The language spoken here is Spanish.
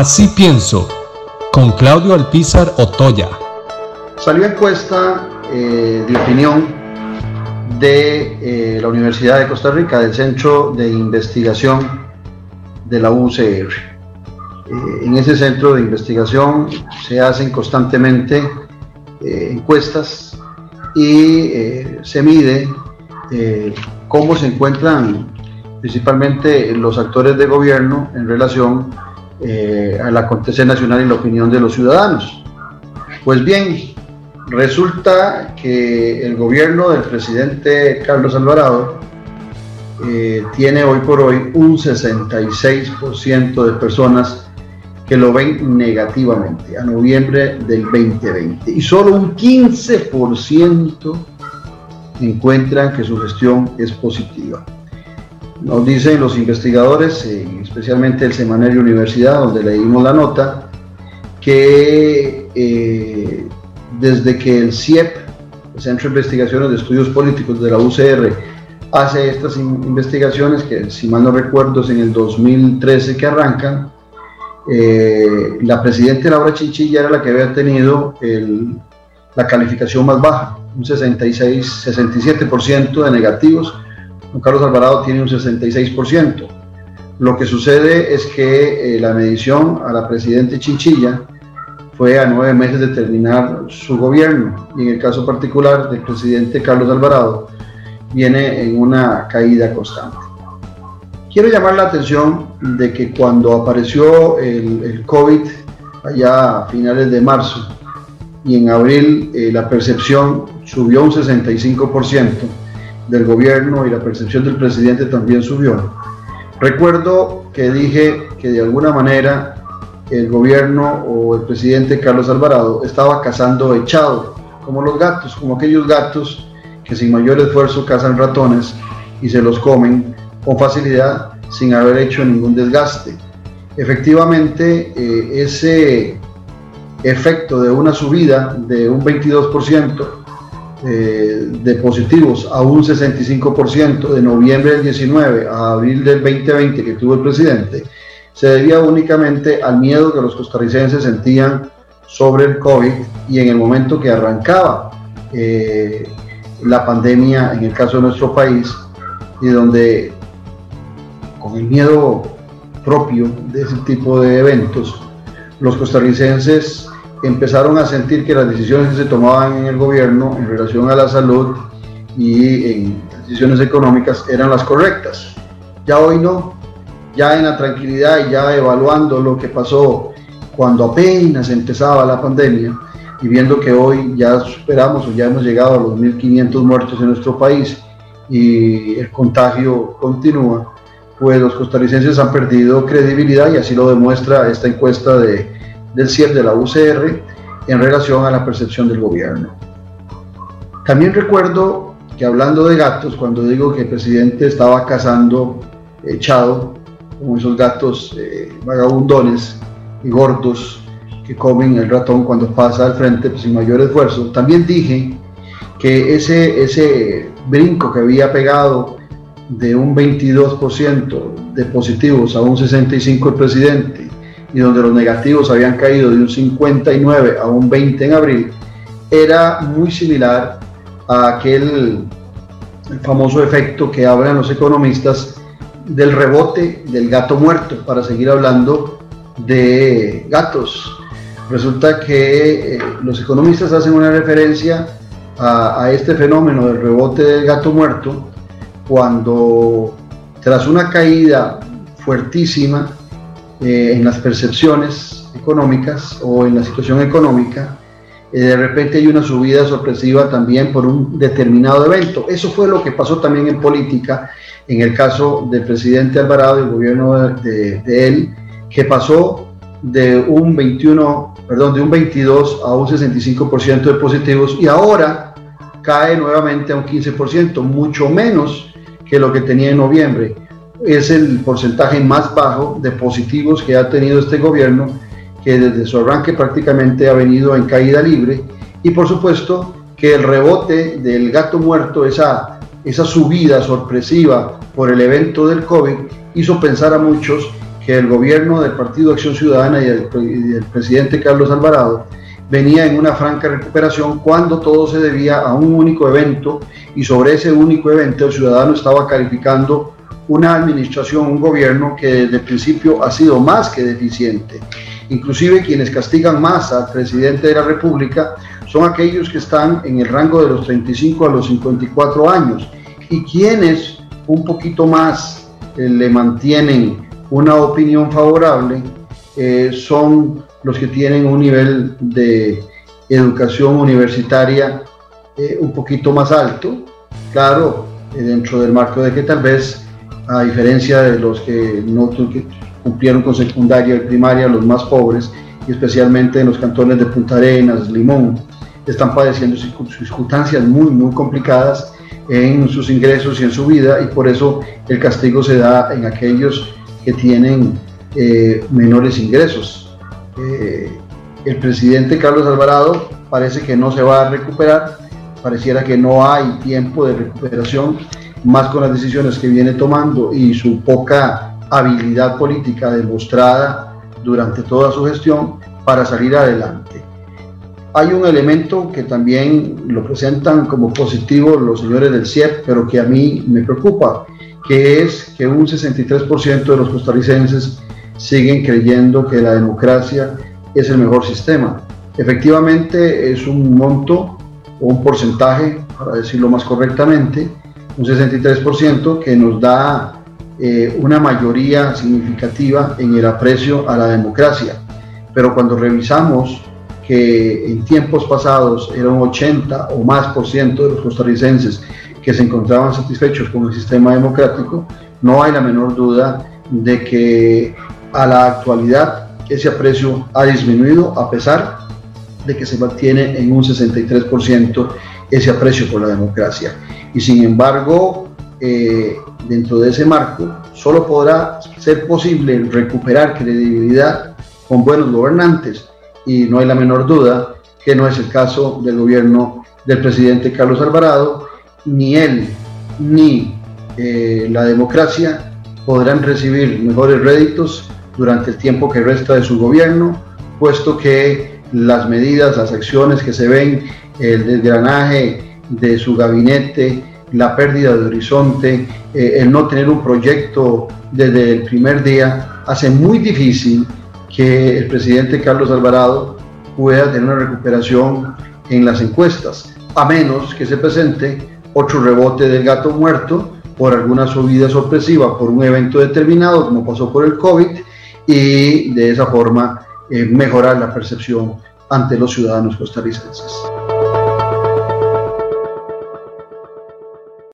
Así pienso, con Claudio Alpizar Otoya. Salió encuesta eh, de opinión de eh, la Universidad de Costa Rica, del Centro de Investigación de la UCR. Eh, en ese centro de investigación se hacen constantemente encuestas y se mide cómo se encuentran principalmente los actores de gobierno en relación eh, al acontecer nacional y la opinión de los ciudadanos. Pues bien, resulta que el gobierno del presidente Carlos Alvarado eh, tiene hoy por hoy un 66% de personas que lo ven negativamente a noviembre del 2020 y solo un 15% encuentran que su gestión es positiva. Nos dicen los investigadores, eh, especialmente el Semanario Universidad, donde leímos la nota, que eh, desde que el CIEP, el Centro de Investigaciones de Estudios Políticos de la UCR, hace estas investigaciones, que si mal no recuerdo es en el 2013 que arrancan, eh, la presidenta Laura Chinchilla era la que había tenido la calificación más baja, un 66, 67% de negativos Don Carlos Alvarado tiene un 66%. Lo que sucede es que eh, la medición a la presidenta Chinchilla fue a nueve meses de terminar su gobierno y en el caso particular del presidente Carlos Alvarado viene en una caída constante. Quiero llamar la atención de que cuando apareció el, COVID allá a finales de marzo y en abril eh, la percepción subió un 65%, del gobierno y la percepción del presidente también subió. Recuerdo que dije que de alguna manera el gobierno o el presidente Carlos Alvarado estaba cazando echado, como los gatos, como aquellos gatos que sin mayor esfuerzo cazan ratones y se los comen con facilidad sin haber hecho ningún desgaste. Efectivamente, eh, ese efecto de una subida de un 22% eh, de positivos a un 65% de noviembre del 19 a abril del 2020 que tuvo el presidente, se debía únicamente al miedo que los costarricenses sentían sobre el COVID y en el momento que arrancaba eh, la pandemia en el caso de nuestro país y donde con el miedo propio de ese tipo de eventos, los costarricenses empezaron a sentir que las decisiones que se tomaban en el gobierno en relación a la salud y en decisiones económicas eran las correctas. Ya hoy no, ya en la tranquilidad y ya evaluando lo que pasó cuando apenas empezaba la pandemia y viendo que hoy ya superamos o ya hemos llegado a los 1.500 muertos en nuestro país y el contagio continúa, pues los costarricenses han perdido credibilidad y así lo demuestra esta encuesta de del CIEP de la UCR en relación a la percepción del gobierno. También recuerdo que hablando de gatos, cuando digo que el presidente estaba cazando echado, como esos gatos eh, vagabundones y gordos que comen el ratón cuando pasa al frente pues, sin mayor esfuerzo, también dije que ese, ese brinco que había pegado de un 22% de positivos a un 65% el presidente y donde los negativos habían caído de un 59 a un 20 en abril, era muy similar a aquel famoso efecto que hablan los economistas del rebote del gato muerto, para seguir hablando de gatos. Resulta que eh, los economistas hacen una referencia a, a este fenómeno del rebote del gato muerto cuando tras una caída fuertísima eh, en las percepciones económicas o en la situación económica, eh, de repente hay una subida sorpresiva también por un determinado evento. Eso fue lo que pasó también en política en el caso del presidente Alvarado y el gobierno de, de él, que pasó de un 21, perdón, de un 22 a un 65% de positivos y ahora cae nuevamente a un 15%, mucho menos que lo que tenía en noviembre es el porcentaje más bajo de positivos que ha tenido este gobierno, que desde su arranque prácticamente ha venido en caída libre. Y por supuesto que el rebote del gato muerto, esa, esa subida sorpresiva por el evento del COVID, hizo pensar a muchos que el gobierno del Partido Acción Ciudadana y el, presidente Carlos Alvarado venía en una franca recuperación cuando todo se debía a un único evento y sobre ese único evento el ciudadano estaba calificando una administración, un gobierno que desde el principio ha sido más que deficiente. Inclusive quienes castigan más al presidente de la República son aquellos que están en el rango de los 35 a los 54 años y quienes un poquito más eh, le mantienen una opinión favorable eh, son los que tienen un nivel de educación universitaria eh, un poquito más alto, claro, dentro del marco de que tal vez, a diferencia de los que no cumplieron con secundaria y primaria, los más pobres, y especialmente en los cantones de Punta Arenas, Limón, están padeciendo circunstancias muy, muy complicadas en sus ingresos y en su vida, y por eso el castigo se da en aquellos que tienen eh, menores ingresos. Eh, el presidente Carlos Alvarado parece que no se va a recuperar, pareciera que no hay tiempo de recuperación, más con las decisiones que viene tomando y su poca habilidad política demostrada durante toda su gestión para salir adelante. Hay un elemento que también lo presentan como positivo los señores del CIEP, pero que a mí me preocupa, que es que un 63% de los costarricenses siguen creyendo que la democracia es el mejor sistema. Efectivamente es un monto o un porcentaje, para decirlo más correctamente, un 63% que nos da eh, una mayoría significativa en el aprecio a la democracia. Pero cuando revisamos que en tiempos pasados era un 80 o más por ciento de los costarricenses que se encontraban satisfechos con el sistema democrático, no hay la menor duda de que a la actualidad ese aprecio ha disminuido a pesar de que se mantiene en un 63% ese aprecio por la democracia. Y sin embargo, eh, dentro de ese marco, solo podrá ser posible recuperar credibilidad con buenos gobernantes. Y no hay la menor duda que no es el caso del gobierno del presidente Carlos Alvarado, ni él ni eh, la democracia podrán recibir mejores réditos durante el tiempo que resta de su gobierno, puesto que las medidas, las acciones que se ven, el desgranaje de su gabinete, la pérdida de horizonte, eh, el no tener un proyecto desde el primer día, hace muy difícil que el presidente Carlos Alvarado pueda tener una recuperación en las encuestas, a menos que se presente otro rebote del gato muerto por alguna subida sorpresiva por un evento determinado, como pasó por el COVID, y de esa forma eh, mejorar la percepción ante los ciudadanos costarricenses.